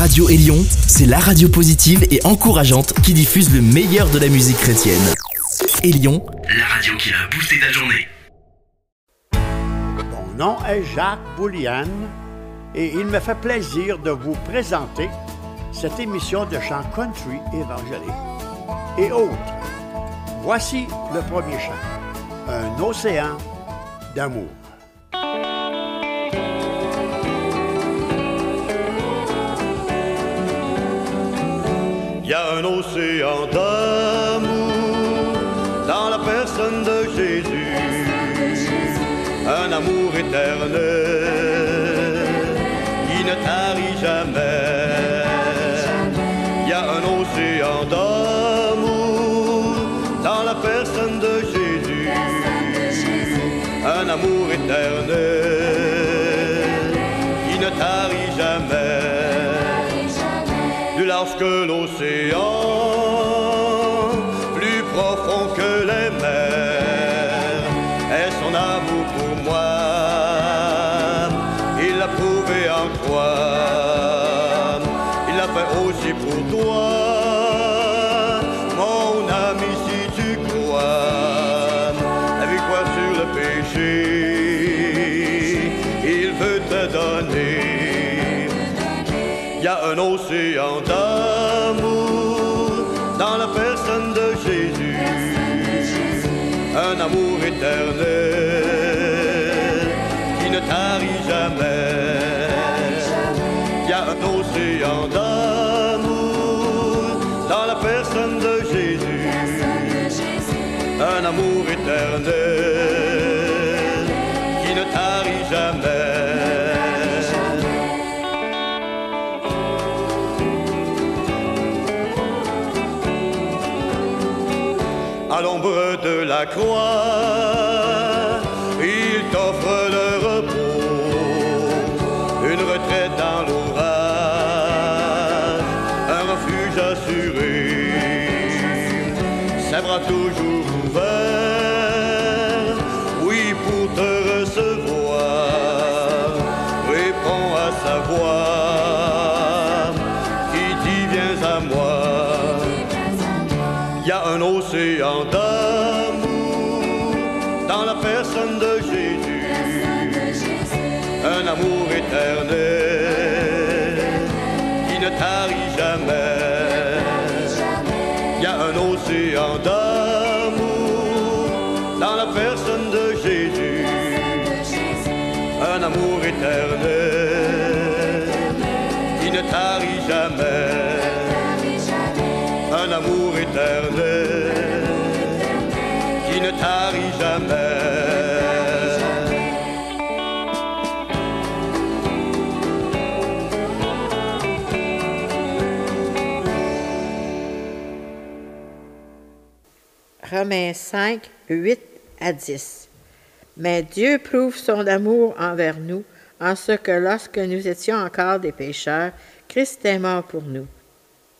Radio Élion, c'est la radio positive et encourageante qui diffuse le meilleur de la musique chrétienne. Élion, la radio qui a boosté ta journée. Mon nom est Jacques Bouliane et il me fait plaisir de vous présenter cette émission de chant country évangélique et autres. Voici le premier chant, Un océan d'amour. Y a un océan d'amour dans la personne de Jésus, un amour éternel qui ne tarit jamais. Il y a un océan d'amour dans la personne de Jésus, un amour éternel qui ne tarit jamais lorsque l'océan, plus profond que les mers, est son amour pour moi. Il l'a prouvé en toi, il l'a fait aussi pour toi. Mon ami, si tu crois, avec quoi sur le péché, il veut te donner. Il y a un océan océan d'amour dans la personne de Jésus, un amour éternel qui ne tarit jamais. à l'ombre de la croix, personne de Jésus, un amour éternel qui ne tarit jamais. Il y a un océan d'amour dans la personne de Jésus, un amour éternel qui ne tarit jamais. Un amour éternel qui ne tarit jamais. Romains 5, 8 à 10. Mais Dieu prouve son amour envers nous en ce que lorsque nous étions encore des pécheurs, Christ est mort pour nous.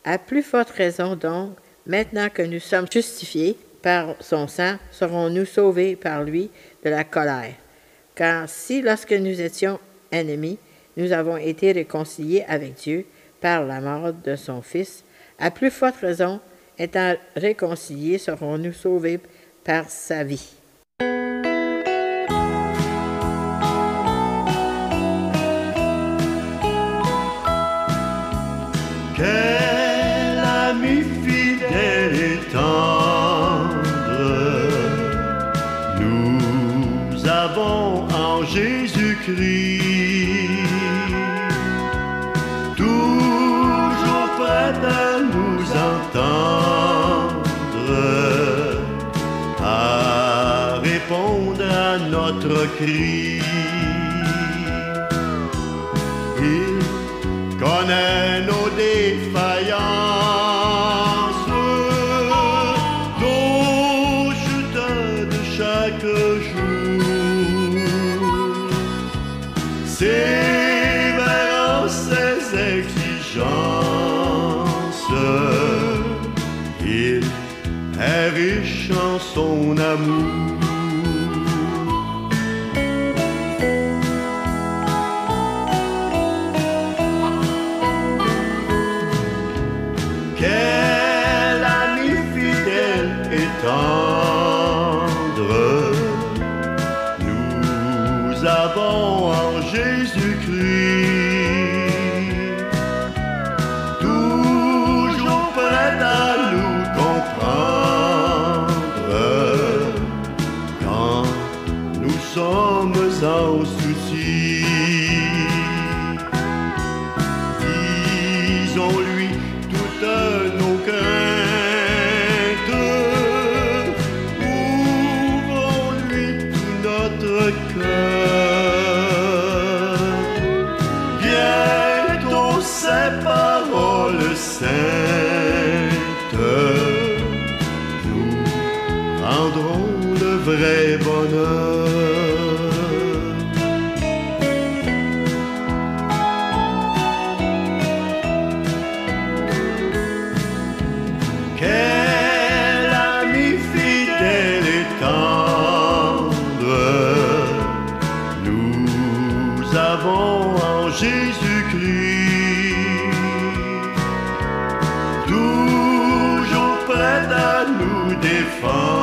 À plus forte raison donc, maintenant que nous sommes justifiés par son sang, serons-nous sauvés par lui de la colère. Car si lorsque nous étions ennemis, nous avons été réconciliés avec Dieu par la mort de son Fils, à plus forte raison, étant réconciliés, serons-nous sauvés par sa vie? Quel ami fidèle et tendre nous avons en Jésus-Christ. Notre cri. Il connaît nos défaillances, en Jésus-Christ. Toujours prêt à nous défendre.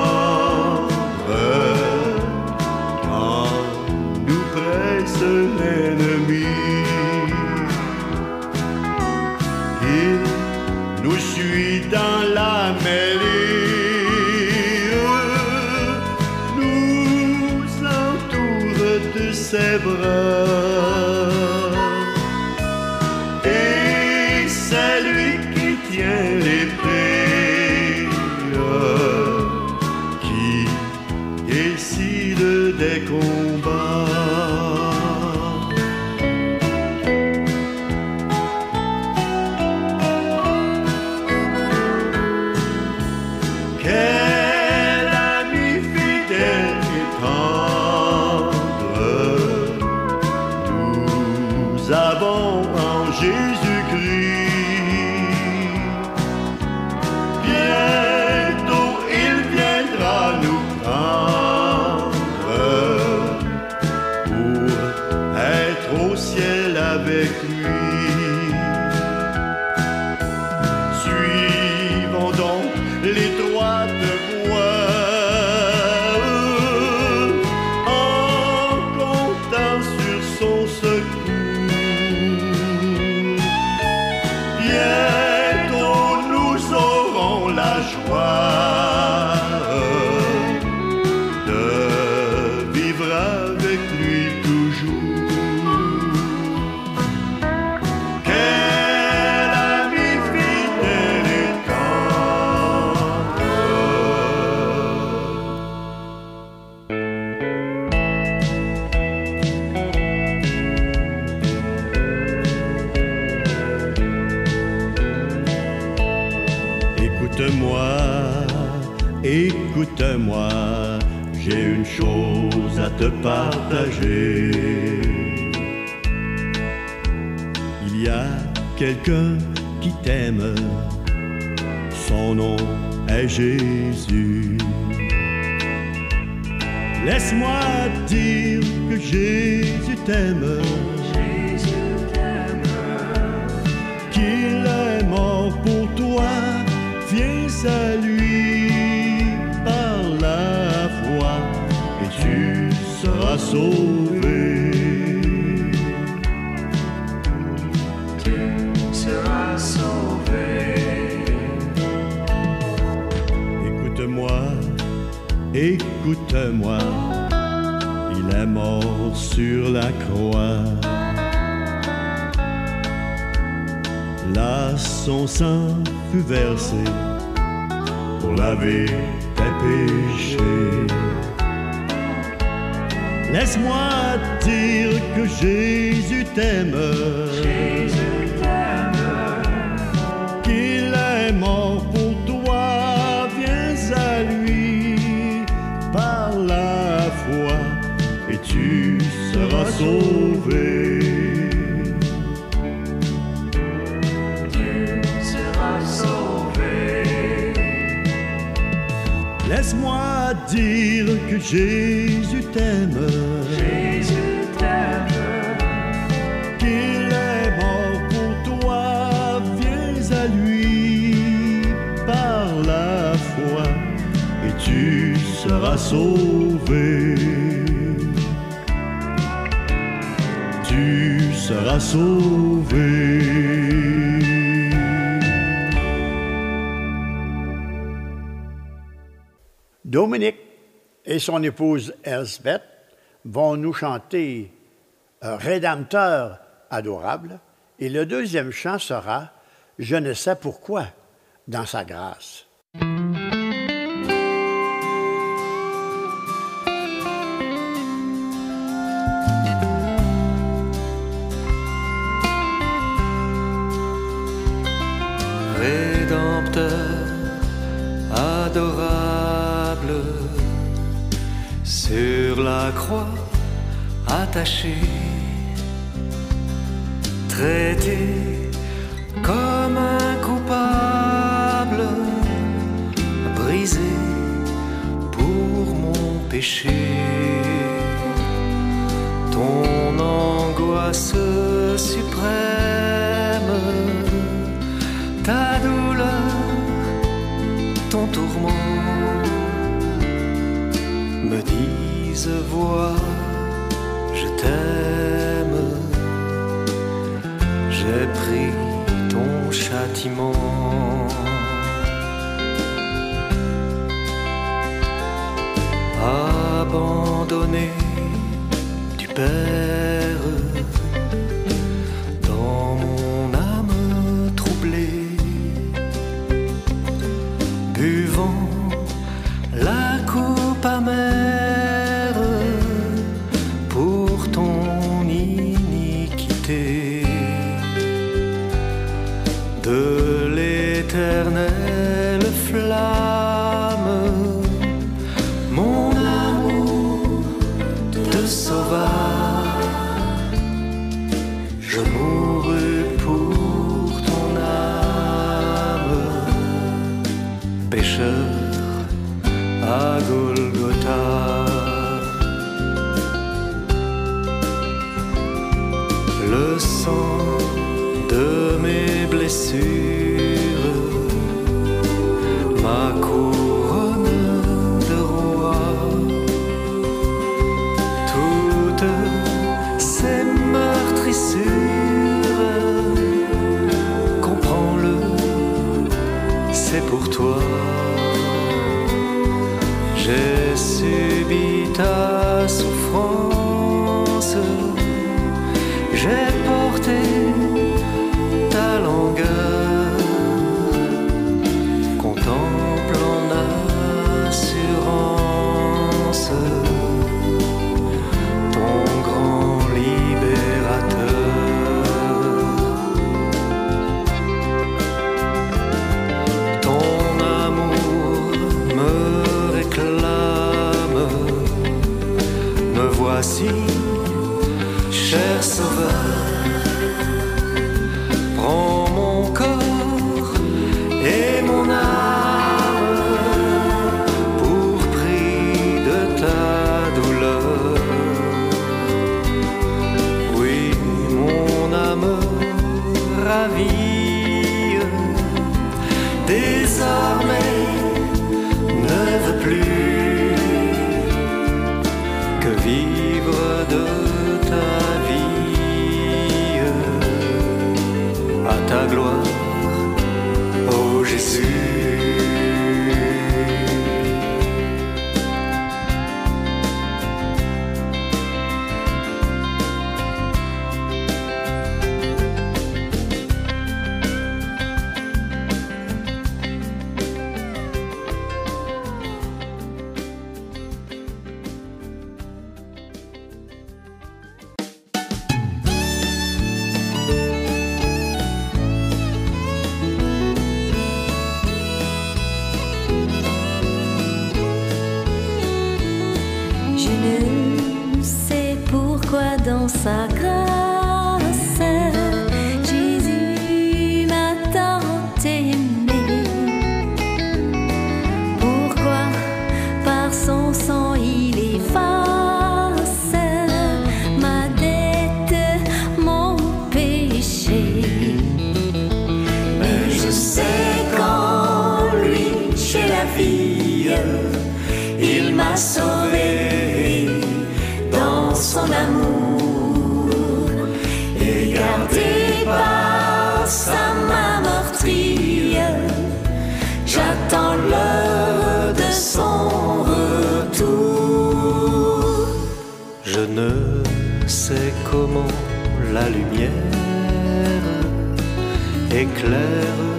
toujours. qui t'aime. Son nom est Jésus. Laisse-moi dire que Jésus t'aime. Jésus t'aime. Qu'il est mort pour toi. Viens à lui par la foi et tu seras sauvé. Écoute-moi, il est mort sur la croix. Là, son sang fut versé pour laver tes péchés. Laisse-moi dire que Jésus t'aime. sauvé. Tu seras sauvé. Laisse-moi dire que Jésus t'aime. Jésus t'aime. Qu'il est mort pour toi, viens à lui par la foi et tu seras sauvé. Dominique et son épouse Elsbeth vont nous chanter Rédempteur adorable et le deuxième chant sera Je ne sais pourquoi dans sa grâce. caché J'ai pris ton châtiment. Abandonné du Père. à Golgotha. Le sang de mes blessures m'a sauvé dans son amour et gardé par sa main meurtrie. J'attends l'heure de son retour. Je ne sais comment la lumière éclaire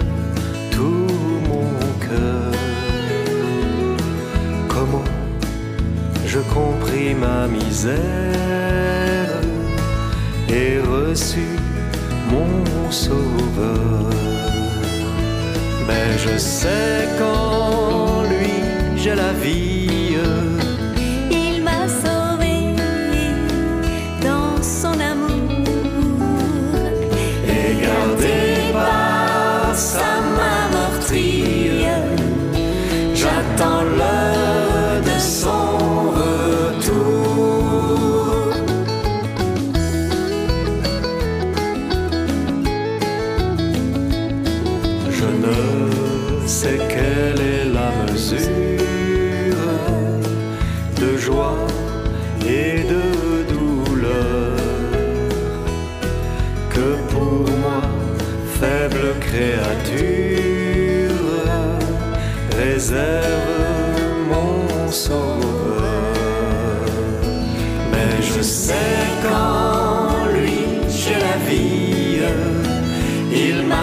compris ma misère et reçu mon sauveur. Mais je sais qu'en lui j'ai la vie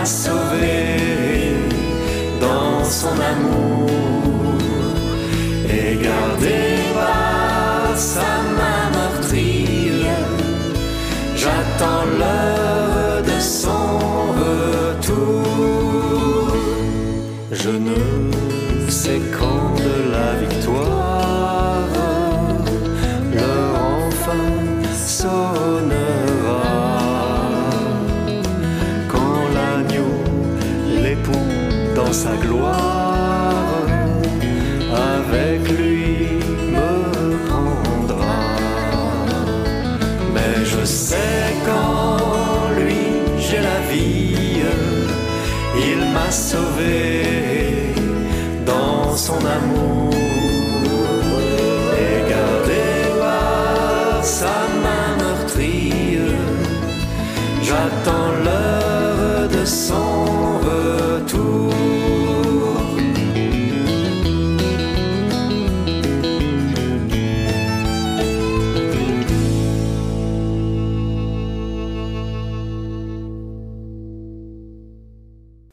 sauvé dans son amour et gardé par sa main meurtrie. J'attends l'heure de son retour. Je ne sais quand. J'attends l'heure de son retour.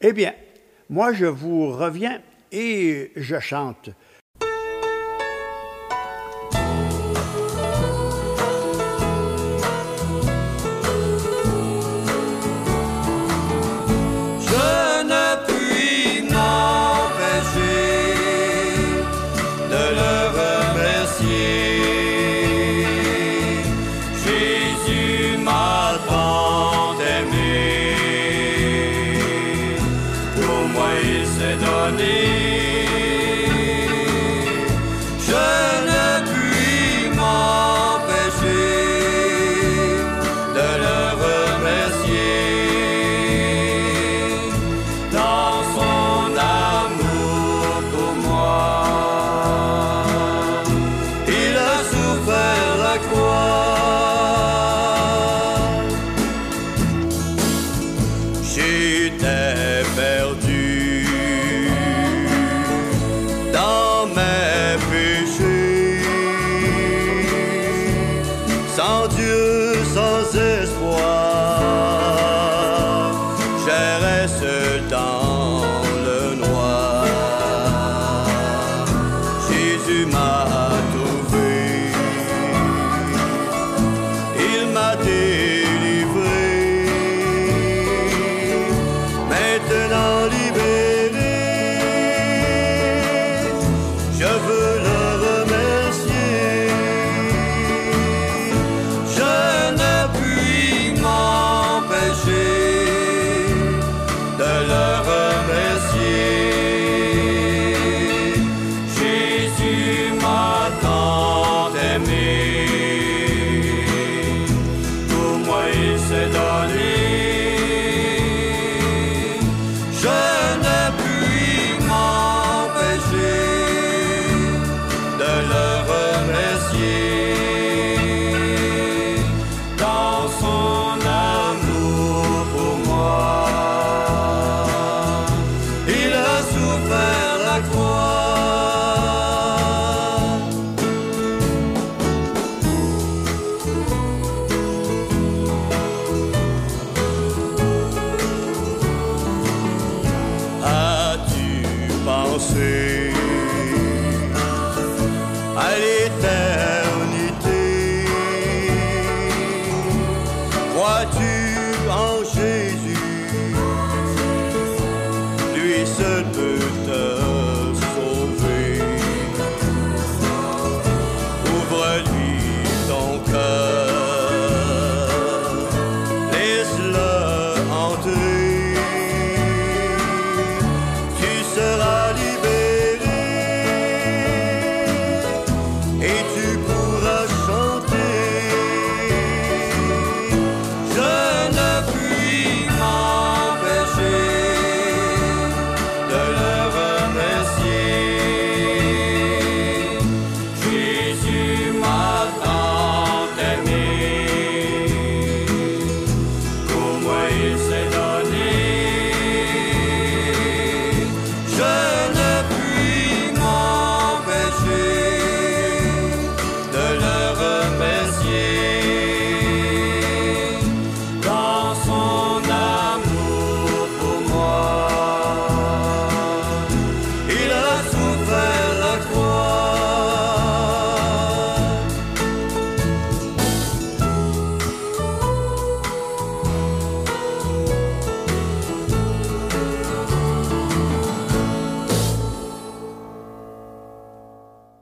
Eh bien, moi je vous reviens et je chante. lui s'est donné.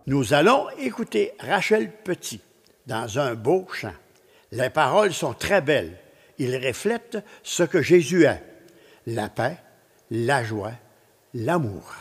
Nous allons écouter Rachel Petit dans un beau chant. Les paroles sont très belles. Ils reflètent ce que Jésus est, la paix, la joie, l'amour.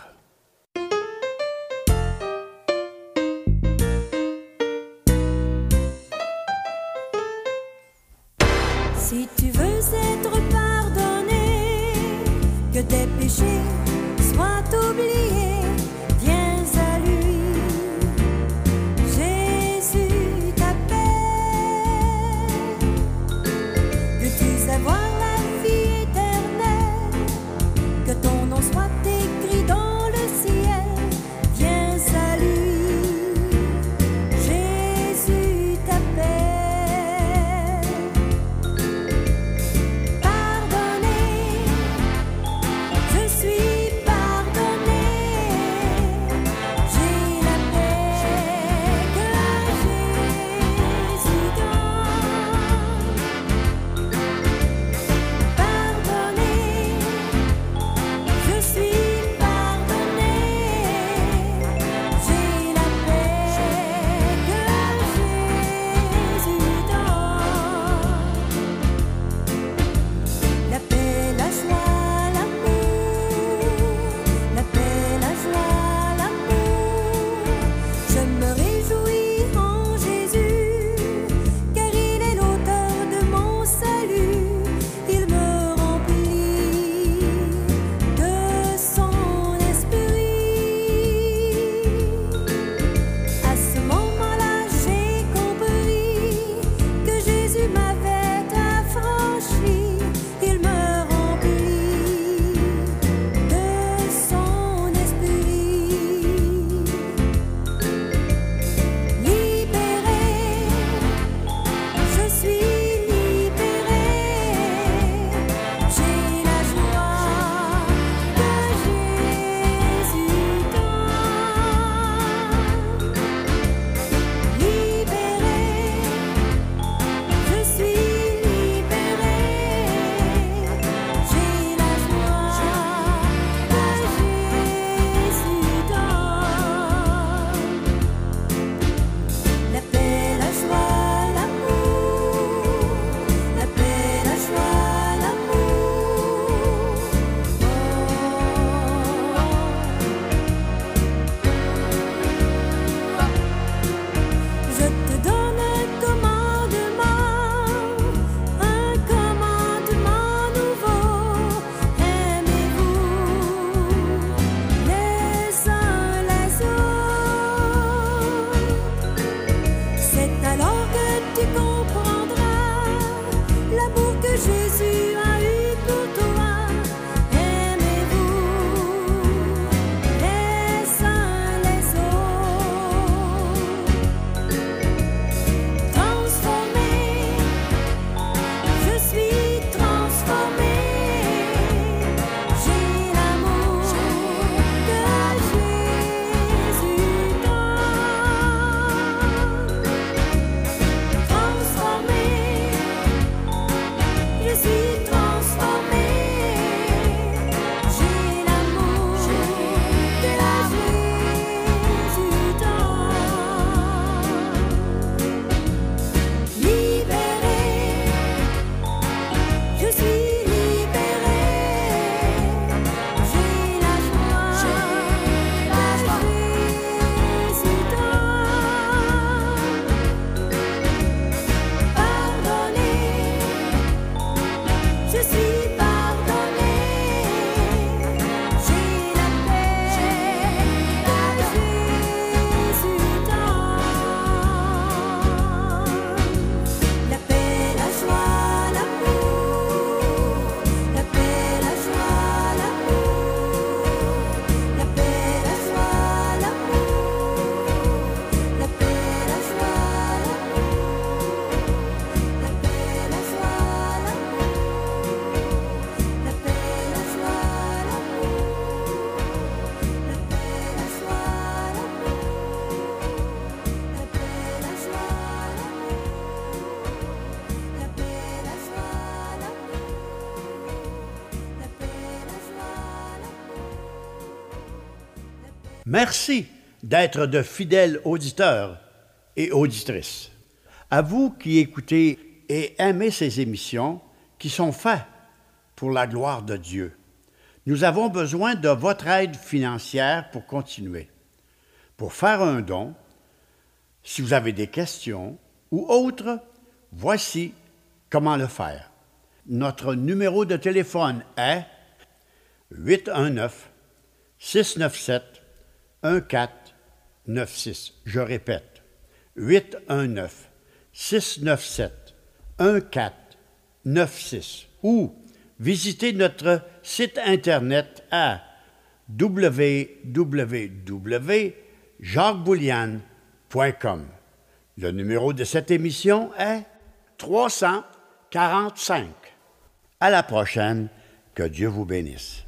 Merci d'être de fidèles auditeurs et auditrices. À vous qui écoutez et aimez ces émissions qui sont faites pour la gloire de Dieu. Nous avons besoin de votre aide financière pour continuer. Pour faire un don, si vous avez des questions ou autres, voici comment le faire. Notre numéro de téléphone est 819 697 1496. Je répète, 819 697 1496 ou visitez notre site internet à www.jacquesboulian.com. Le numéro de cette émission est 345. À la prochaine, que Dieu vous bénisse.